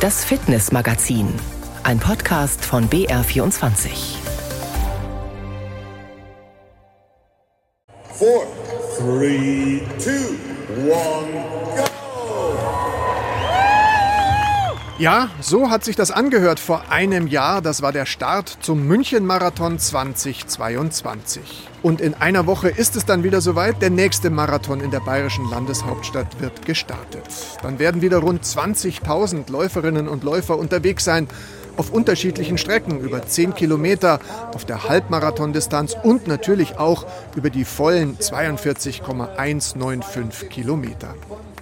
Das Fitnessmagazin, ein Podcast von BR24. Four, three, two, one, go! Ja, so hat sich das angehört vor einem Jahr. Das war der Start zum München-Marathon 2022. Und in einer Woche ist es dann wieder soweit. Der nächste Marathon in der bayerischen Landeshauptstadt wird gestartet. Dann werden wieder rund 20.000 Läuferinnen und Läufer unterwegs sein auf unterschiedlichen Strecken über 10 Kilometer, auf der Halbmarathondistanz und natürlich auch über die vollen 42,195 Kilometer.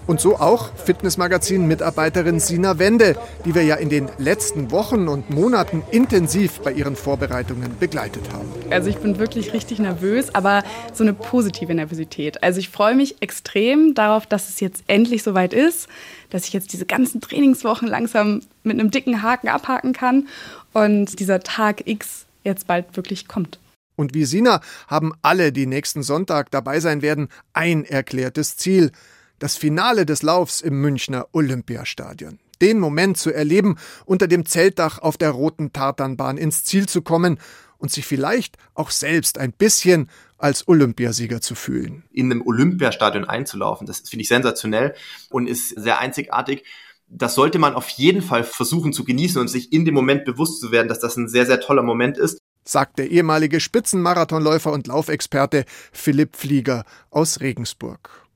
Und so auch Fitnessmagazin-Mitarbeiterin Sina Wende, die wir ja in den letzten Wochen und Monaten intensiv bei ihren Vorbereitungen begleitet haben. Also ich bin wirklich richtig nervös, aber so eine positive Nervosität. Also ich freue mich extrem darauf, dass es jetzt endlich soweit ist, dass ich jetzt diese ganzen Trainingswochen langsam mit einem dicken Haken abhaken kann und dieser Tag X jetzt bald wirklich kommt. Und wie Sina haben alle, die nächsten Sonntag dabei sein werden, ein erklärtes Ziel – das Finale des Laufs im Münchner Olympiastadion. Den Moment zu erleben, unter dem Zeltdach auf der roten Tartanbahn ins Ziel zu kommen und sich vielleicht auch selbst ein bisschen als Olympiasieger zu fühlen. In einem Olympiastadion einzulaufen, das finde ich sensationell und ist sehr einzigartig. Das sollte man auf jeden Fall versuchen zu genießen und sich in dem Moment bewusst zu werden, dass das ein sehr, sehr toller Moment ist sagt der ehemalige Spitzenmarathonläufer und Laufexperte Philipp Flieger aus Regensburg.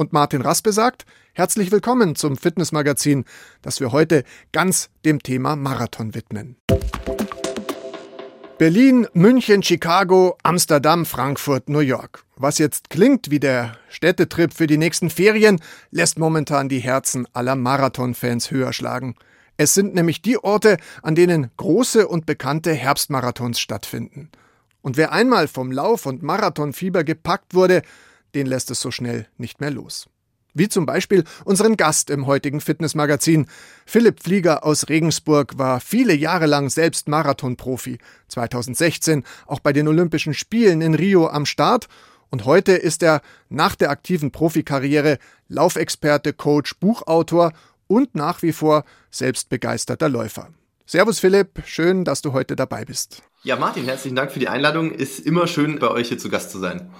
Und Martin Raspe sagt, herzlich willkommen zum Fitnessmagazin, das wir heute ganz dem Thema Marathon widmen. Berlin, München, Chicago, Amsterdam, Frankfurt, New York. Was jetzt klingt wie der Städtetrip für die nächsten Ferien, lässt momentan die Herzen aller Marathonfans höher schlagen. Es sind nämlich die Orte, an denen große und bekannte Herbstmarathons stattfinden. Und wer einmal vom Lauf- und Marathonfieber gepackt wurde, den lässt es so schnell nicht mehr los. Wie zum Beispiel unseren Gast im heutigen Fitnessmagazin. Philipp Flieger aus Regensburg war viele Jahre lang selbst Marathonprofi. 2016 auch bei den Olympischen Spielen in Rio am Start. Und heute ist er nach der aktiven Profikarriere Laufexperte, Coach, Buchautor und nach wie vor selbstbegeisterter Läufer. Servus Philipp, schön, dass du heute dabei bist. Ja, Martin, herzlichen Dank für die Einladung. Ist immer schön, bei euch hier zu Gast zu sein.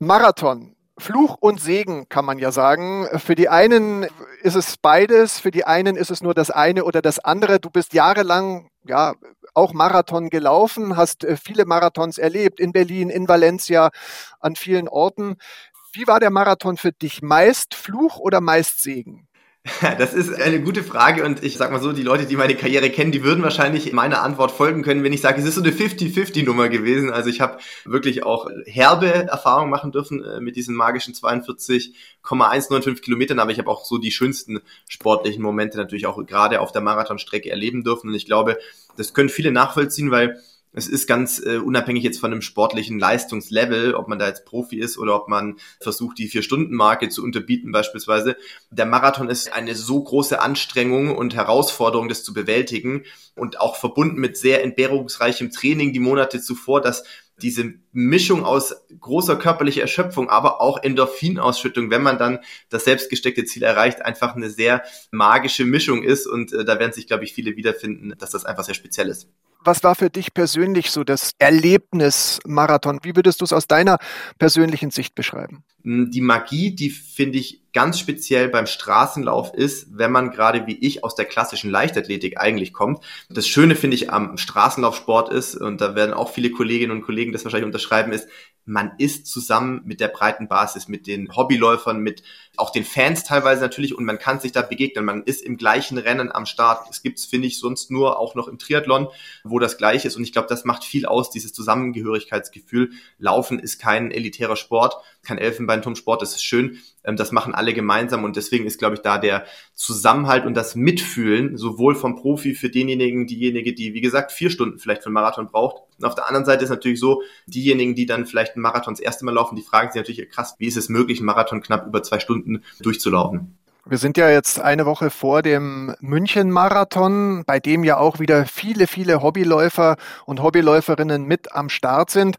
Marathon. Fluch und Segen kann man ja sagen. Für die einen ist es beides, für die einen ist es nur das eine oder das andere. Du bist jahrelang ja auch Marathon gelaufen, hast äh, viele Marathons erlebt in Berlin, in Valencia, an vielen Orten. Wie war der Marathon für dich? Meist Fluch oder meist Segen? Das ist eine gute Frage und ich sag mal so, die Leute, die meine Karriere kennen, die würden wahrscheinlich meiner Antwort folgen können, wenn ich sage, es ist so eine 50-50-Nummer gewesen. Also ich habe wirklich auch herbe Erfahrungen machen dürfen äh, mit diesen magischen 42,195 Kilometern, aber ich habe auch so die schönsten sportlichen Momente natürlich auch gerade auf der Marathonstrecke erleben dürfen und ich glaube, das können viele nachvollziehen, weil es ist ganz äh, unabhängig jetzt von einem sportlichen Leistungslevel, ob man da jetzt Profi ist oder ob man versucht, die Vier-Stunden-Marke zu unterbieten beispielsweise. Der Marathon ist eine so große Anstrengung und Herausforderung, das zu bewältigen und auch verbunden mit sehr entbehrungsreichem Training die Monate zuvor, dass diese Mischung aus großer körperlicher Erschöpfung, aber auch Endorphinausschüttung, wenn man dann das selbstgesteckte Ziel erreicht, einfach eine sehr magische Mischung ist. Und äh, da werden sich, glaube ich, viele wiederfinden, dass das einfach sehr speziell ist. Was war für dich persönlich so das Erlebnis Marathon? Wie würdest du es aus deiner persönlichen Sicht beschreiben? Hm, die Magie, die finde ich ganz speziell beim Straßenlauf ist, wenn man gerade wie ich aus der klassischen Leichtathletik eigentlich kommt. Das Schöne finde ich am Straßenlaufsport ist, und da werden auch viele Kolleginnen und Kollegen das wahrscheinlich unterschreiben, ist, man ist zusammen mit der breiten Basis, mit den Hobbyläufern, mit auch den Fans teilweise natürlich und man kann sich da begegnen. Man ist im gleichen Rennen am Start. Es gibt's, finde ich, sonst nur auch noch im Triathlon, wo das gleiche ist. Und ich glaube, das macht viel aus, dieses Zusammengehörigkeitsgefühl. Laufen ist kein elitärer Sport, kein Elfenbeinturmsport, das ist schön. Ähm, das machen alle gemeinsam und deswegen ist, glaube ich, da der Zusammenhalt und das Mitfühlen sowohl vom Profi für denjenigen, diejenige, die, wie gesagt, vier Stunden vielleicht für einen Marathon braucht. Und auf der anderen Seite ist natürlich so, diejenigen, die dann vielleicht einen Marathon das erste Mal laufen, die fragen sich natürlich, krass, wie ist es möglich, einen Marathon knapp über zwei Stunden durchzulaufen? Wir sind ja jetzt eine Woche vor dem München-Marathon, bei dem ja auch wieder viele, viele Hobbyläufer und Hobbyläuferinnen mit am Start sind.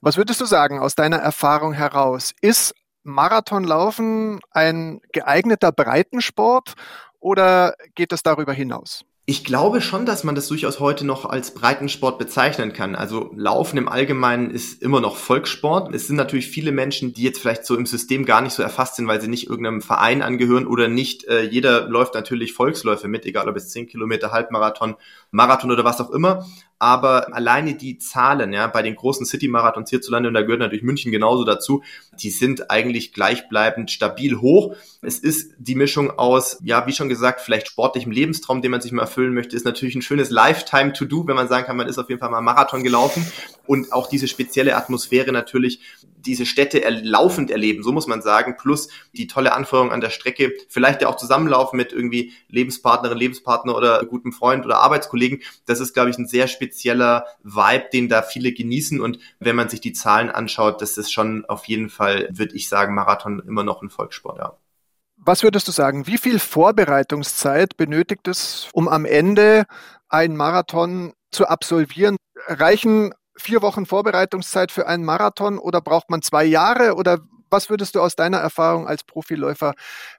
Was würdest du sagen aus deiner Erfahrung heraus? Ist Marathonlaufen ein geeigneter Breitensport oder geht es darüber hinaus? Ich glaube schon, dass man das durchaus heute noch als Breitensport bezeichnen kann. Also Laufen im Allgemeinen ist immer noch Volkssport. Es sind natürlich viele Menschen, die jetzt vielleicht so im System gar nicht so erfasst sind, weil sie nicht irgendeinem Verein angehören oder nicht. Äh, jeder läuft natürlich Volksläufe mit, egal ob es 10 Kilometer, Halbmarathon, Marathon oder was auch immer aber alleine die Zahlen, ja, bei den großen City-Marathons hierzulande, und da gehört natürlich München genauso dazu, die sind eigentlich gleichbleibend stabil hoch. Es ist die Mischung aus, ja, wie schon gesagt, vielleicht sportlichem Lebenstraum, den man sich mal erfüllen möchte, ist natürlich ein schönes Lifetime-to-do, wenn man sagen kann, man ist auf jeden Fall mal Marathon gelaufen und auch diese spezielle Atmosphäre natürlich, diese Städte laufend erleben, so muss man sagen, plus die tolle Anführung an der Strecke, vielleicht ja auch zusammenlaufen mit irgendwie Lebenspartnerin, Lebenspartner oder gutem Freund oder Arbeitskollegen. Das ist, glaube ich, ein sehr spezieller Vibe, den da viele genießen. Und wenn man sich die Zahlen anschaut, das ist schon auf jeden Fall, würde ich sagen, Marathon immer noch ein Volkssport, ja. Was würdest du sagen? Wie viel Vorbereitungszeit benötigt es, um am Ende einen Marathon zu absolvieren? Reichen vier Wochen Vorbereitungszeit für einen Marathon oder braucht man zwei Jahre? Oder was würdest du aus deiner Erfahrung als Profiläufer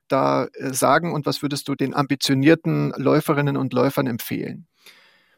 da äh, sagen und was würdest du den ambitionierten Läuferinnen und Läufern empfehlen?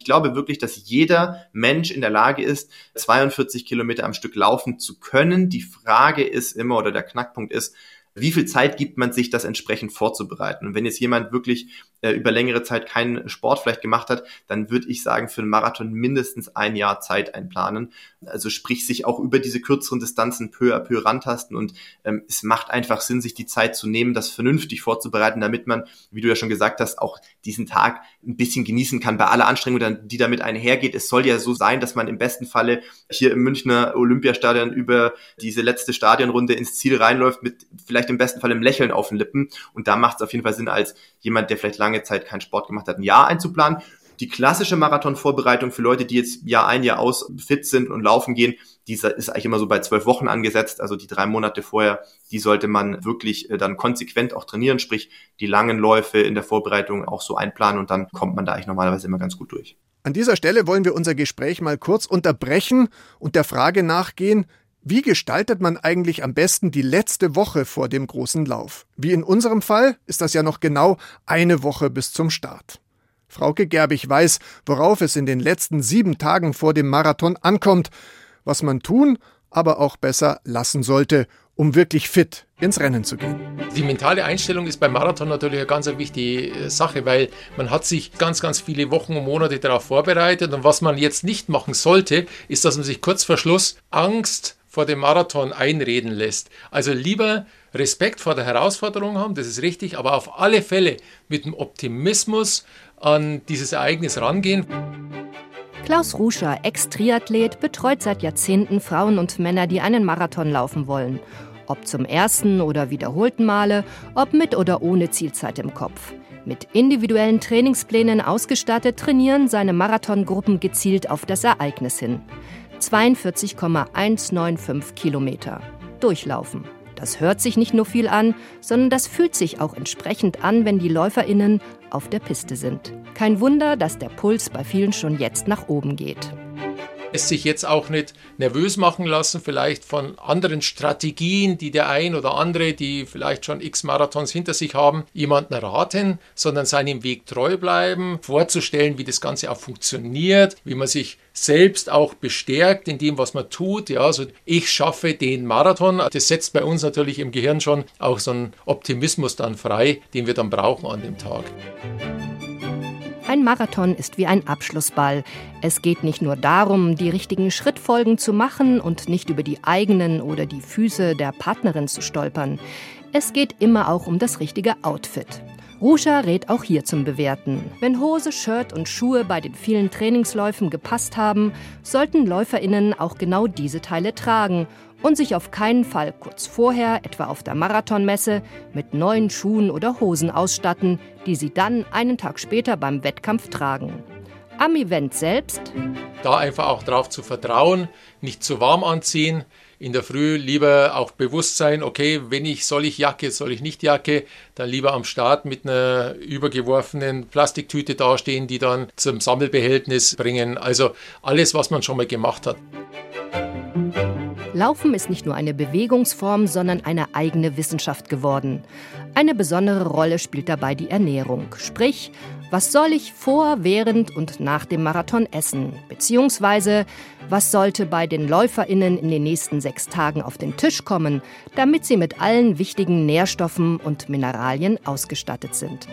Ich glaube wirklich, dass jeder Mensch in der Lage ist, 42 Kilometer am Stück laufen zu können. Die Frage ist immer oder der Knackpunkt ist, wie viel Zeit gibt man sich, das entsprechend vorzubereiten? Und wenn jetzt jemand wirklich äh, über längere Zeit keinen Sport vielleicht gemacht hat, dann würde ich sagen, für einen Marathon mindestens ein Jahr Zeit einplanen. Also sprich sich auch über diese kürzeren Distanzen peu à peu rantasten und ähm, es macht einfach Sinn, sich die Zeit zu nehmen, das vernünftig vorzubereiten, damit man, wie du ja schon gesagt hast, auch diesen Tag ein bisschen genießen kann bei aller Anstrengung, die damit einhergeht. Es soll ja so sein, dass man im besten Falle hier im Münchner Olympiastadion über diese letzte Stadionrunde ins Ziel reinläuft mit vielleicht im besten Fall im Lächeln auf den Lippen. Und da macht es auf jeden Fall Sinn, als jemand, der vielleicht lange Zeit keinen Sport gemacht hat, ein Jahr einzuplanen. Die klassische Marathonvorbereitung für Leute, die jetzt Jahr ein, Jahr aus fit sind und laufen gehen, die ist eigentlich immer so bei zwölf Wochen angesetzt. Also die drei Monate vorher, die sollte man wirklich äh, dann konsequent auch trainieren, sprich die langen Läufe in der Vorbereitung auch so einplanen und dann kommt man da eigentlich normalerweise immer ganz gut durch. An dieser Stelle wollen wir unser Gespräch mal kurz unterbrechen und der Frage nachgehen, wie gestaltet man eigentlich am besten die letzte Woche vor dem großen Lauf? Wie in unserem Fall ist das ja noch genau eine Woche bis zum Start. Frauke Gerbig weiß, worauf es in den letzten sieben Tagen vor dem Marathon ankommt, was man tun, aber auch besser lassen sollte, um wirklich fit ins Rennen zu gehen. Die mentale Einstellung ist beim Marathon natürlich eine ganz wichtige Sache, weil man hat sich ganz, ganz viele Wochen und Monate darauf vorbereitet und was man jetzt nicht machen sollte, ist, dass man sich kurz vor Schluss Angst vor dem Marathon einreden lässt. Also lieber Respekt vor der Herausforderung haben, das ist richtig, aber auf alle Fälle mit dem Optimismus an dieses Ereignis rangehen. Klaus Ruscher, Ex-Triathlet, betreut seit Jahrzehnten Frauen und Männer, die einen Marathon laufen wollen. Ob zum ersten oder wiederholten Male, ob mit oder ohne Zielzeit im Kopf. Mit individuellen Trainingsplänen ausgestattet trainieren seine Marathongruppen gezielt auf das Ereignis hin. 42,195 Kilometer. Durchlaufen. Das hört sich nicht nur viel an, sondern das fühlt sich auch entsprechend an, wenn die Läuferinnen auf der Piste sind. Kein Wunder, dass der Puls bei vielen schon jetzt nach oben geht es sich jetzt auch nicht nervös machen lassen, vielleicht von anderen Strategien, die der ein oder andere, die vielleicht schon x Marathons hinter sich haben, jemanden raten, sondern seinem Weg treu bleiben, vorzustellen, wie das Ganze auch funktioniert, wie man sich selbst auch bestärkt in dem, was man tut. Ja, also ich schaffe den Marathon. Das setzt bei uns natürlich im Gehirn schon auch so einen Optimismus dann frei, den wir dann brauchen an dem Tag. Ein Marathon ist wie ein Abschlussball. Es geht nicht nur darum, die richtigen Schrittfolgen zu machen und nicht über die eigenen oder die Füße der Partnerin zu stolpern. Es geht immer auch um das richtige Outfit. Ruscha rät auch hier zum Bewerten. Wenn Hose, Shirt und Schuhe bei den vielen Trainingsläufen gepasst haben, sollten LäuferInnen auch genau diese Teile tragen und sich auf keinen Fall kurz vorher, etwa auf der Marathonmesse, mit neuen Schuhen oder Hosen ausstatten, die sie dann einen Tag später beim Wettkampf tragen. Am Event selbst. Da einfach auch darauf zu vertrauen, nicht zu warm anziehen, in der Früh lieber auch bewusst sein, okay, wenn ich, soll ich Jacke, soll ich nicht Jacke, dann lieber am Start mit einer übergeworfenen Plastiktüte dastehen, die dann zum Sammelbehältnis bringen. Also alles, was man schon mal gemacht hat. Laufen ist nicht nur eine Bewegungsform, sondern eine eigene Wissenschaft geworden. Eine besondere Rolle spielt dabei die Ernährung. Sprich, was soll ich vor, während und nach dem Marathon essen? Beziehungsweise, was sollte bei den LäuferInnen in den nächsten sechs Tagen auf den Tisch kommen, damit sie mit allen wichtigen Nährstoffen und Mineralien ausgestattet sind?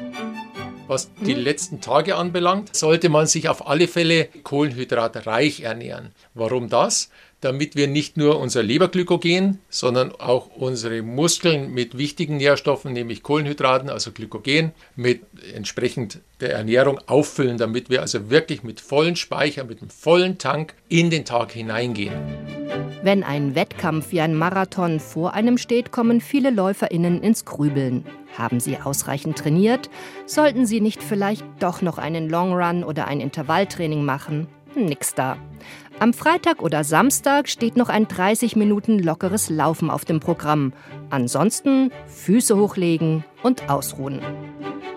Was die letzten Tage anbelangt, sollte man sich auf alle Fälle kohlenhydratreich ernähren. Warum das? Damit wir nicht nur unser Leberglykogen, sondern auch unsere Muskeln mit wichtigen Nährstoffen, nämlich Kohlenhydraten, also Glykogen, mit entsprechend der Ernährung auffüllen, damit wir also wirklich mit vollen Speicher, mit einem vollen Tank in den Tag hineingehen. Wenn ein Wettkampf wie ein Marathon vor einem steht, kommen viele LäuferInnen ins Grübeln. Haben sie ausreichend trainiert? Sollten sie nicht vielleicht doch noch einen Long Run oder ein Intervalltraining machen? Nix da. Am Freitag oder Samstag steht noch ein 30 Minuten lockeres Laufen auf dem Programm. Ansonsten Füße hochlegen und ausruhen.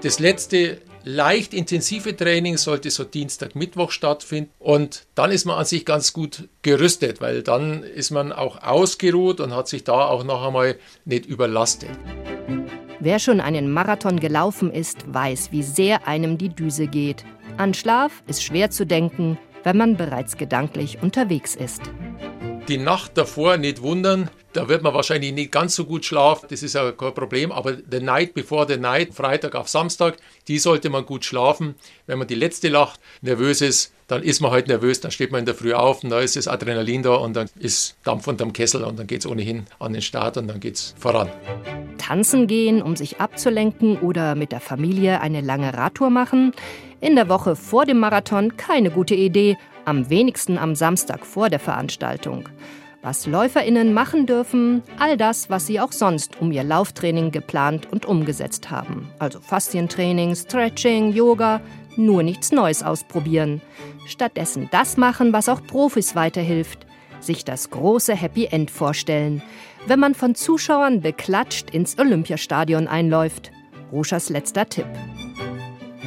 Das letzte leicht intensive Training sollte so Dienstag, Mittwoch stattfinden und dann ist man an sich ganz gut gerüstet, weil dann ist man auch ausgeruht und hat sich da auch noch einmal nicht überlastet. Wer schon einen Marathon gelaufen ist, weiß, wie sehr einem die Düse geht. An Schlaf ist schwer zu denken, wenn man bereits gedanklich unterwegs ist. Die Nacht davor nicht wundern, da wird man wahrscheinlich nicht ganz so gut schlafen, das ist ja kein Problem, aber the night before the night, Freitag auf Samstag, die sollte man gut schlafen. Wenn man die letzte Nacht nervös ist, dann ist man halt nervös, dann steht man in der Früh auf und da ist das Adrenalin da und dann ist Dampf unterm Kessel und dann geht es ohnehin an den Start und dann geht es voran. Tanzen gehen, um sich abzulenken oder mit der Familie eine lange Radtour machen. In der Woche vor dem Marathon keine gute Idee, am wenigsten am Samstag vor der Veranstaltung. Was Läuferinnen machen dürfen, all das, was sie auch sonst um ihr Lauftraining geplant und umgesetzt haben. Also Faszientraining, Stretching, Yoga, nur nichts Neues ausprobieren. Stattdessen das machen, was auch Profis weiterhilft. Sich das große Happy End vorstellen, wenn man von Zuschauern beklatscht ins Olympiastadion einläuft. Ruschers letzter Tipp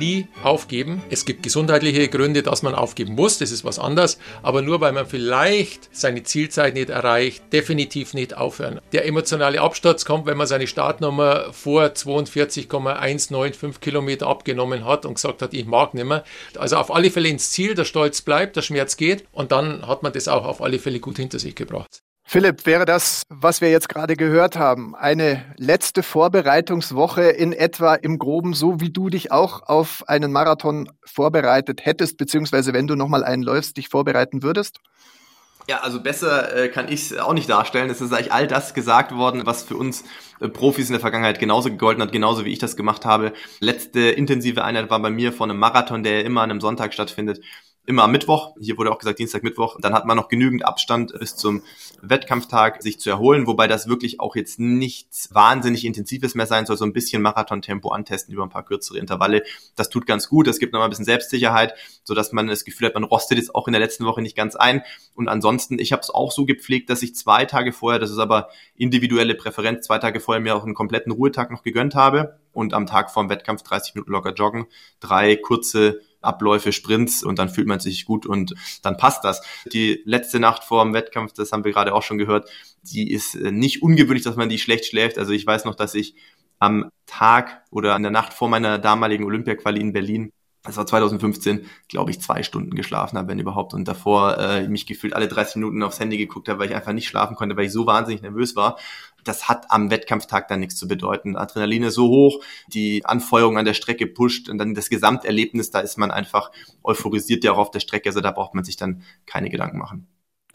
nie aufgeben. Es gibt gesundheitliche Gründe, dass man aufgeben muss, das ist was anderes, aber nur weil man vielleicht seine Zielzeit nicht erreicht, definitiv nicht aufhören. Der emotionale Absturz kommt, wenn man seine Startnummer vor 42,195 Kilometer abgenommen hat und gesagt hat, ich mag nicht mehr. Also auf alle Fälle ins Ziel, der Stolz bleibt, der Schmerz geht und dann hat man das auch auf alle Fälle gut hinter sich gebracht. Philipp, wäre das, was wir jetzt gerade gehört haben, eine letzte Vorbereitungswoche in etwa im Groben, so wie du dich auch auf einen Marathon vorbereitet hättest, beziehungsweise wenn du nochmal einen läufst, dich vorbereiten würdest? Ja, also besser äh, kann ich es auch nicht darstellen. Es ist eigentlich all das gesagt worden, was für uns äh, Profis in der Vergangenheit genauso gegolten hat, genauso wie ich das gemacht habe. Letzte intensive Einheit war bei mir von einem Marathon, der immer an einem Sonntag stattfindet immer am Mittwoch. Hier wurde auch gesagt Dienstag, Mittwoch. Dann hat man noch genügend Abstand bis zum Wettkampftag, sich zu erholen, wobei das wirklich auch jetzt nichts wahnsinnig Intensives mehr sein soll. So ein bisschen Marathon-Tempo antesten über ein paar kürzere Intervalle. Das tut ganz gut. Das gibt nochmal ein bisschen Selbstsicherheit, sodass man das Gefühl hat, man rostet jetzt auch in der letzten Woche nicht ganz ein. Und ansonsten, ich habe es auch so gepflegt, dass ich zwei Tage vorher, das ist aber individuelle Präferenz, zwei Tage vorher mir auch einen kompletten Ruhetag noch gegönnt habe und am Tag vorm Wettkampf 30 Minuten locker joggen, drei kurze Abläufe, Sprints und dann fühlt man sich gut und dann passt das. Die letzte Nacht vor dem Wettkampf, das haben wir gerade auch schon gehört, die ist äh, nicht ungewöhnlich, dass man die schlecht schläft. Also ich weiß noch, dass ich am Tag oder in der Nacht vor meiner damaligen Olympiaquali in Berlin das war 2015, glaube ich, zwei Stunden geschlafen habe, wenn überhaupt. Und davor äh, mich gefühlt alle 30 Minuten aufs Handy geguckt habe, weil ich einfach nicht schlafen konnte, weil ich so wahnsinnig nervös war das hat am Wettkampftag dann nichts zu bedeuten. Adrenalin ist so hoch, die Anfeuerung an der Strecke pusht und dann das Gesamterlebnis, da ist man einfach euphorisiert ja auch auf der Strecke, also da braucht man sich dann keine Gedanken machen.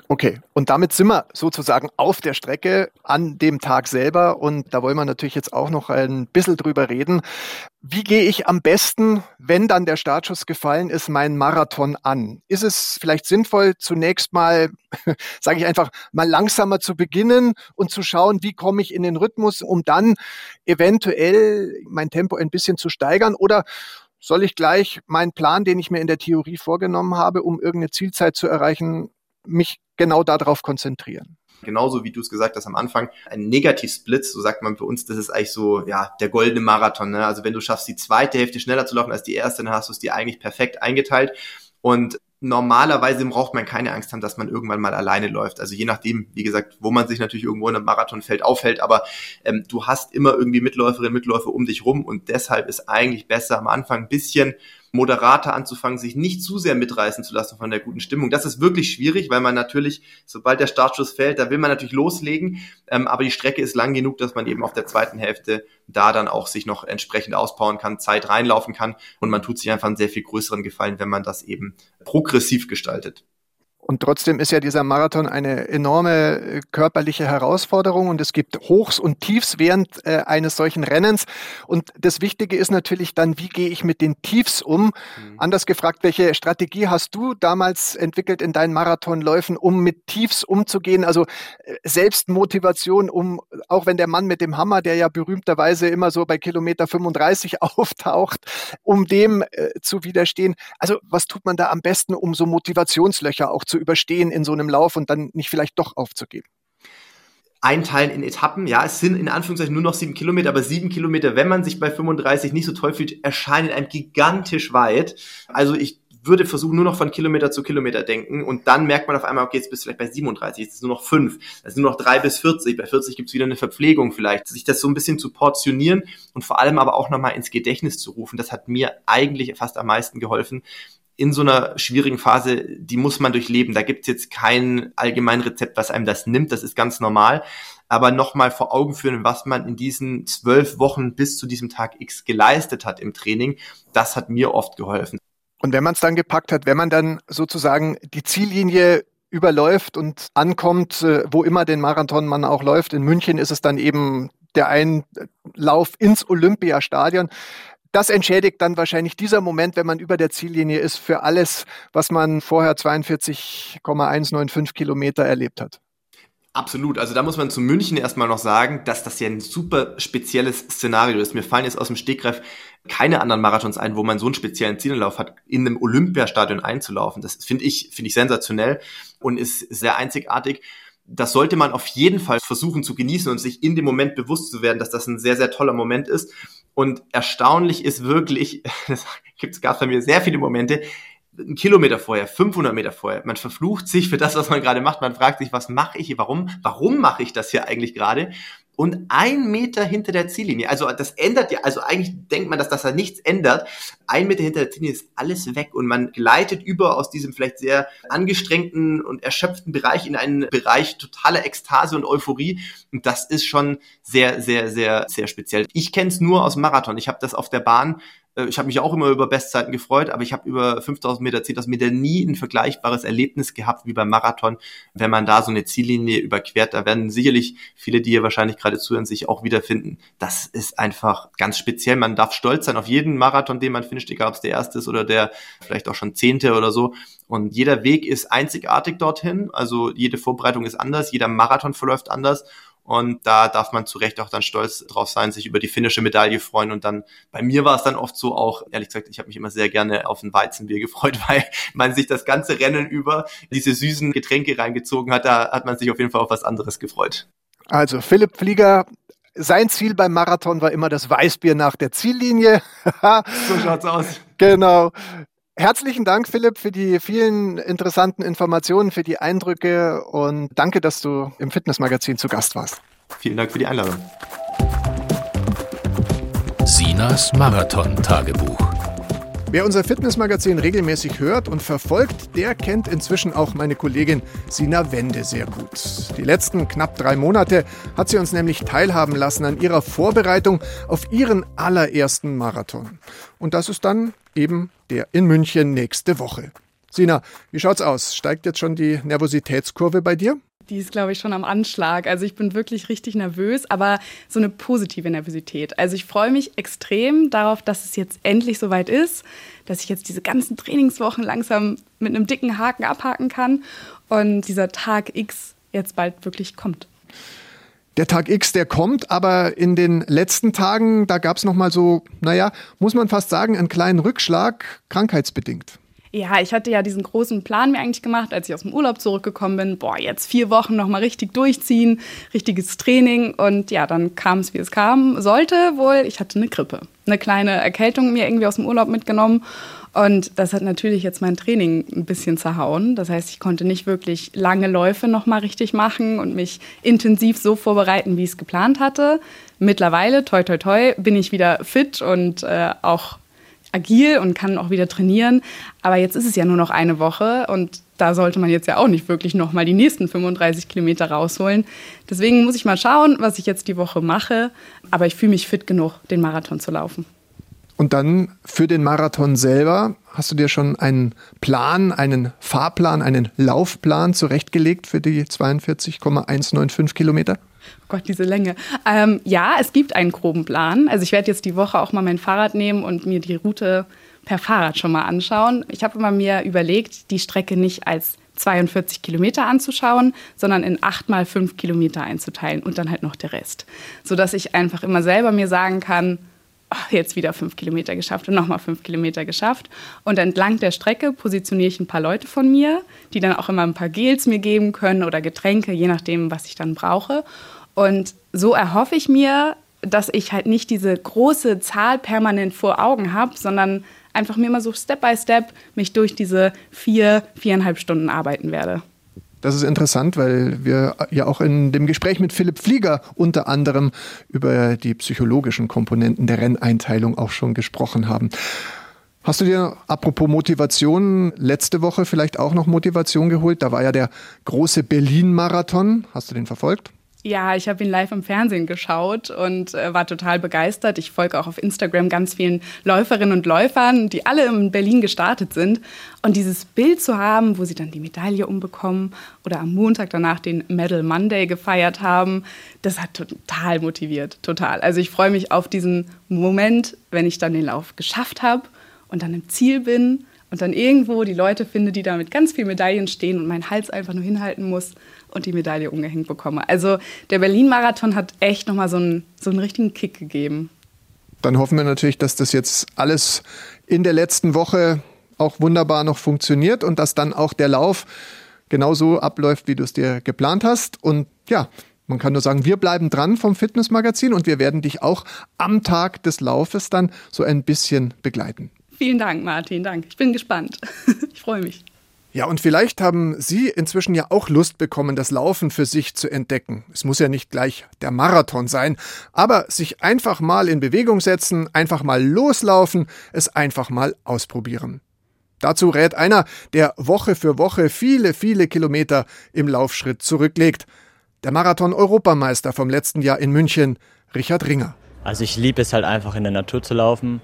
Okay, und damit sind wir sozusagen auf der Strecke an dem Tag selber und da wollen wir natürlich jetzt auch noch ein bisschen drüber reden. Wie gehe ich am besten, wenn dann der Startschuss gefallen ist, meinen Marathon an? Ist es vielleicht sinnvoll, zunächst mal, sage ich einfach, mal langsamer zu beginnen und zu schauen, wie komme ich in den Rhythmus, um dann eventuell mein Tempo ein bisschen zu steigern? Oder soll ich gleich meinen Plan, den ich mir in der Theorie vorgenommen habe, um irgendeine Zielzeit zu erreichen, mich genau darauf konzentrieren. Genauso wie du es gesagt hast am Anfang, ein Negativ-Split, so sagt man für uns, das ist eigentlich so, ja, der goldene Marathon. Ne? Also wenn du schaffst, die zweite Hälfte schneller zu laufen als die erste, dann hast du es dir eigentlich perfekt eingeteilt. Und normalerweise braucht man keine Angst haben, dass man irgendwann mal alleine läuft. Also je nachdem, wie gesagt, wo man sich natürlich irgendwo in einem Marathonfeld aufhält, aber ähm, du hast immer irgendwie Mitläuferinnen, Mitläufer um dich rum und deshalb ist eigentlich besser am Anfang ein bisschen moderater anzufangen, sich nicht zu sehr mitreißen zu lassen von der guten Stimmung. Das ist wirklich schwierig, weil man natürlich, sobald der Startschuss fällt, da will man natürlich loslegen, ähm, aber die Strecke ist lang genug, dass man eben auf der zweiten Hälfte da dann auch sich noch entsprechend auspowern kann, Zeit reinlaufen kann und man tut sich einfach einen sehr viel größeren Gefallen, wenn man das eben progressiv gestaltet. Und trotzdem ist ja dieser Marathon eine enorme äh, körperliche Herausforderung und es gibt Hochs und Tiefs während äh, eines solchen Rennens. Und das Wichtige ist natürlich dann, wie gehe ich mit den Tiefs um? Mhm. Anders gefragt, welche Strategie hast du damals entwickelt in deinen Marathonläufen, um mit Tiefs umzugehen? Also äh, Selbstmotivation, um, auch wenn der Mann mit dem Hammer, der ja berühmterweise immer so bei Kilometer 35 auftaucht, um dem äh, zu widerstehen. Also was tut man da am besten, um so Motivationslöcher auch zu zu überstehen in so einem Lauf und dann nicht vielleicht doch aufzugeben? einteilen in Etappen. Ja, es sind in Anführungszeichen nur noch sieben Kilometer, aber sieben Kilometer, wenn man sich bei 35 nicht so toll fühlt, erscheinen einem gigantisch weit. Also ich würde versuchen, nur noch von Kilometer zu Kilometer denken und dann merkt man auf einmal, okay, jetzt bist du vielleicht bei 37, jetzt ist es nur noch fünf, es sind nur noch drei bis 40, bei 40 gibt es wieder eine Verpflegung vielleicht. Sich das so ein bisschen zu portionieren und vor allem aber auch nochmal ins Gedächtnis zu rufen, das hat mir eigentlich fast am meisten geholfen, in so einer schwierigen Phase, die muss man durchleben. Da gibt's jetzt kein allgemein Rezept, was einem das nimmt. Das ist ganz normal. Aber nochmal vor Augen führen, was man in diesen zwölf Wochen bis zu diesem Tag X geleistet hat im Training, das hat mir oft geholfen. Und wenn man es dann gepackt hat, wenn man dann sozusagen die Ziellinie überläuft und ankommt, äh, wo immer den Marathon man auch läuft, in München ist es dann eben der Einlauf ins Olympiastadion das entschädigt dann wahrscheinlich dieser Moment, wenn man über der Ziellinie ist, für alles, was man vorher 42,195 Kilometer erlebt hat. Absolut. Also da muss man zu München erstmal noch sagen, dass das ja ein super spezielles Szenario ist. Mir fallen jetzt aus dem Stegreif keine anderen Marathons ein, wo man so einen speziellen Ziellauf hat, in einem Olympiastadion einzulaufen. Das finde ich, finde ich sensationell und ist sehr einzigartig. Das sollte man auf jeden Fall versuchen zu genießen und sich in dem Moment bewusst zu werden, dass das ein sehr, sehr toller Moment ist. Und erstaunlich ist wirklich, es gibt, gab bei mir sehr viele Momente, ein Kilometer vorher, 500 Meter vorher. Man verflucht sich für das, was man gerade macht. Man fragt sich, was mache ich hier? Warum? Warum mache ich das hier eigentlich gerade? Und ein Meter hinter der Ziellinie. Also das ändert ja, also eigentlich denkt man, dass das da nichts ändert. Ein Meter hinter der Ziellinie ist alles weg und man gleitet über aus diesem vielleicht sehr angestrengten und erschöpften Bereich in einen Bereich totaler Ekstase und Euphorie. Und das ist schon sehr, sehr, sehr, sehr speziell. Ich kenne es nur aus Marathon. Ich habe das auf der Bahn ich habe mich auch immer über Bestzeiten gefreut, aber ich habe über 5000 Meter, 10.000 Meter nie ein vergleichbares Erlebnis gehabt wie beim Marathon. Wenn man da so eine Ziellinie überquert, da werden sicherlich viele, die hier wahrscheinlich gerade zuhören, sich auch wiederfinden. Das ist einfach ganz speziell. Man darf stolz sein auf jeden Marathon, den man finisht, egal ob es der erste ist oder der vielleicht auch schon zehnte oder so. Und jeder Weg ist einzigartig dorthin. Also jede Vorbereitung ist anders, jeder Marathon verläuft anders. Und da darf man zu Recht auch dann stolz drauf sein, sich über die finnische Medaille freuen. Und dann, bei mir war es dann oft so auch, ehrlich gesagt, ich habe mich immer sehr gerne auf ein Weizenbier gefreut, weil man sich das ganze Rennen über diese süßen Getränke reingezogen hat. Da hat man sich auf jeden Fall auf was anderes gefreut. Also Philipp Flieger, sein Ziel beim Marathon war immer das Weißbier nach der Ziellinie. so schaut's aus. Genau. Herzlichen Dank, Philipp, für die vielen interessanten Informationen, für die Eindrücke und danke, dass du im Fitnessmagazin zu Gast warst. Vielen Dank für die Einladung. Sinas Marathon-Tagebuch. Wer unser Fitnessmagazin regelmäßig hört und verfolgt, der kennt inzwischen auch meine Kollegin Sina Wende sehr gut. Die letzten knapp drei Monate hat sie uns nämlich teilhaben lassen an ihrer Vorbereitung auf ihren allerersten Marathon. Und das ist dann eben der in München nächste Woche. Sina, wie schaut's aus? Steigt jetzt schon die Nervositätskurve bei dir? Die ist, glaube ich, schon am Anschlag. Also ich bin wirklich richtig nervös, aber so eine positive Nervosität. Also ich freue mich extrem darauf, dass es jetzt endlich soweit ist, dass ich jetzt diese ganzen Trainingswochen langsam mit einem dicken Haken abhaken kann und dieser Tag X jetzt bald wirklich kommt. Der Tag X, der kommt, aber in den letzten Tagen, da gab es nochmal so, naja, muss man fast sagen, einen kleinen Rückschlag, krankheitsbedingt. Ja, ich hatte ja diesen großen Plan mir eigentlich gemacht, als ich aus dem Urlaub zurückgekommen bin. Boah, jetzt vier Wochen nochmal richtig durchziehen, richtiges Training. Und ja, dann kam es, wie es kam. Sollte wohl, ich hatte eine Grippe. Eine kleine Erkältung mir irgendwie aus dem Urlaub mitgenommen. Und das hat natürlich jetzt mein Training ein bisschen zerhauen. Das heißt, ich konnte nicht wirklich lange Läufe nochmal richtig machen und mich intensiv so vorbereiten, wie ich es geplant hatte. Mittlerweile, toi, toi, toi, bin ich wieder fit und äh, auch agil und kann auch wieder trainieren. Aber jetzt ist es ja nur noch eine Woche und da sollte man jetzt ja auch nicht wirklich noch mal die nächsten 35 Kilometer rausholen. Deswegen muss ich mal schauen, was ich jetzt die Woche mache. Aber ich fühle mich fit genug, den Marathon zu laufen. Und dann für den Marathon selber, hast du dir schon einen Plan, einen Fahrplan, einen Laufplan zurechtgelegt für die 42,195 Kilometer? Oh Gott, diese Länge. Ähm, ja, es gibt einen groben Plan. Also ich werde jetzt die Woche auch mal mein Fahrrad nehmen und mir die Route per Fahrrad schon mal anschauen. Ich habe immer mir überlegt, die Strecke nicht als 42 Kilometer anzuschauen, sondern in 8 mal 5 Kilometer einzuteilen und dann halt noch der Rest. Sodass ich einfach immer selber mir sagen kann, ach, jetzt wieder 5 Kilometer geschafft und nochmal 5 Kilometer geschafft. Und entlang der Strecke positioniere ich ein paar Leute von mir, die dann auch immer ein paar Gels mir geben können oder Getränke, je nachdem, was ich dann brauche. Und so erhoffe ich mir, dass ich halt nicht diese große Zahl permanent vor Augen habe, sondern einfach mir mal so Step by Step mich durch diese vier, viereinhalb Stunden arbeiten werde. Das ist interessant, weil wir ja auch in dem Gespräch mit Philipp Flieger unter anderem über die psychologischen Komponenten der Renneinteilung auch schon gesprochen haben. Hast du dir, apropos Motivation, letzte Woche vielleicht auch noch Motivation geholt? Da war ja der große Berlin-Marathon. Hast du den verfolgt? Ja, ich habe ihn live im Fernsehen geschaut und äh, war total begeistert. Ich folge auch auf Instagram ganz vielen Läuferinnen und Läufern, die alle in Berlin gestartet sind. Und dieses Bild zu haben, wo sie dann die Medaille umbekommen oder am Montag danach den Medal Monday gefeiert haben, das hat total motiviert, total. Also ich freue mich auf diesen Moment, wenn ich dann den Lauf geschafft habe und dann im Ziel bin und dann irgendwo die Leute finde, die da mit ganz vielen Medaillen stehen und meinen Hals einfach nur hinhalten muss und die Medaille umgehängt bekomme. Also der Berlin-Marathon hat echt nochmal so einen, so einen richtigen Kick gegeben. Dann hoffen wir natürlich, dass das jetzt alles in der letzten Woche auch wunderbar noch funktioniert und dass dann auch der Lauf genauso abläuft, wie du es dir geplant hast. Und ja, man kann nur sagen, wir bleiben dran vom Fitnessmagazin und wir werden dich auch am Tag des Laufes dann so ein bisschen begleiten. Vielen Dank, Martin. Dank. Ich bin gespannt. Ich freue mich. Ja, und vielleicht haben Sie inzwischen ja auch Lust bekommen, das Laufen für sich zu entdecken. Es muss ja nicht gleich der Marathon sein, aber sich einfach mal in Bewegung setzen, einfach mal loslaufen, es einfach mal ausprobieren. Dazu rät einer, der Woche für Woche viele, viele Kilometer im Laufschritt zurücklegt. Der Marathon-Europameister vom letzten Jahr in München, Richard Ringer. Also ich liebe es halt einfach in der Natur zu laufen.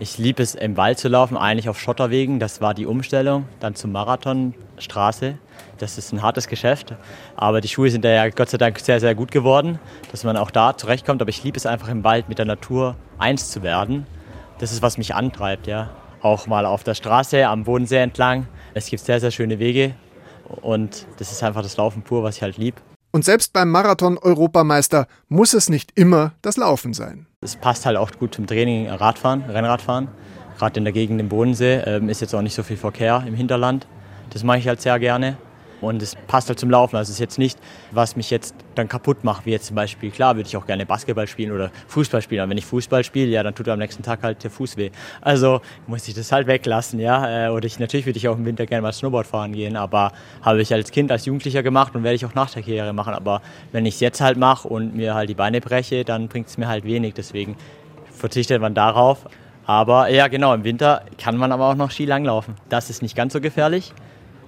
Ich liebe es im Wald zu laufen, eigentlich auf Schotterwegen. Das war die Umstellung. Dann zum Marathon, Straße. Das ist ein hartes Geschäft. Aber die Schuhe sind ja Gott sei Dank sehr, sehr gut geworden, dass man auch da zurechtkommt. Aber ich liebe es einfach im Wald mit der Natur eins zu werden. Das ist, was mich antreibt, ja. Auch mal auf der Straße, am Bodensee entlang. Es gibt sehr, sehr schöne Wege. Und das ist einfach das Laufen pur, was ich halt liebe. Und selbst beim Marathon-Europameister muss es nicht immer das Laufen sein. Es passt halt auch gut zum Training Radfahren, Rennradfahren. Gerade in der Gegend im Bodensee ähm, ist jetzt auch nicht so viel Verkehr im Hinterland. Das mache ich halt sehr gerne. Und es passt halt zum Laufen. Also es ist jetzt nicht, was mich jetzt dann kaputt macht, wie jetzt zum Beispiel, klar, würde ich auch gerne Basketball spielen oder Fußball spielen. Aber wenn ich Fußball spiele, ja, dann tut am nächsten Tag halt der Fuß weh. Also muss ich das halt weglassen, ja. Äh, oder ich, natürlich würde ich auch im Winter gerne mal Snowboard fahren gehen, aber habe ich als Kind, als Jugendlicher gemacht und werde ich auch nach der Karriere machen. Aber wenn ich es jetzt halt mache und mir halt die Beine breche, dann bringt es mir halt wenig. Deswegen verzichtet man darauf. Aber ja, genau, im Winter kann man aber auch noch Ski langlaufen. Das ist nicht ganz so gefährlich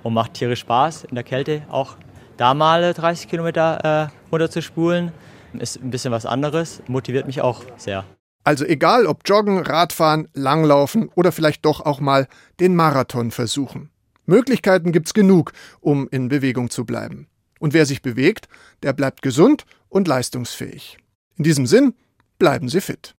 und macht tierisch Spaß in der Kälte auch da mal 30 Kilometer äh, runterzuspulen. Ist ein bisschen was anderes, motiviert mich auch sehr. Also egal ob Joggen, Radfahren, Langlaufen oder vielleicht doch auch mal den Marathon versuchen. Möglichkeiten gibt's genug, um in Bewegung zu bleiben. Und wer sich bewegt, der bleibt gesund und leistungsfähig. In diesem Sinn, bleiben Sie fit.